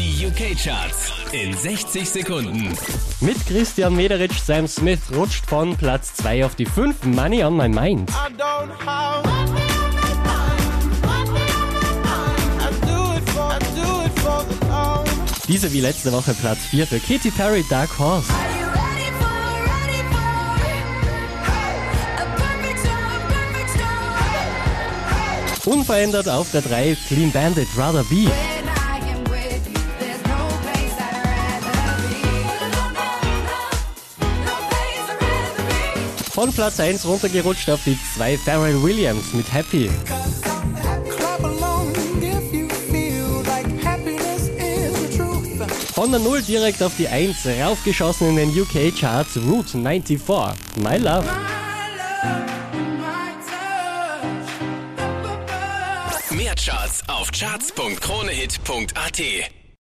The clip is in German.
Die UK-Charts in 60 Sekunden. Mit Christian Mederich, Sam Smith rutscht von Platz 2 auf die 5. Money on my mind. I don't love. Diese wie letzte Woche Platz 4 für Katy Perry, Dark Horse. Unverändert auf der 3 Clean Bandit, Rather Be. Von Platz 1 runtergerutscht auf die 2 Pharrell Williams mit Happy. Von der 0 direkt auf die 1 raufgeschossen in den UK Charts Route 94. My Love. Mehr Charts auf charts.kronehit.at.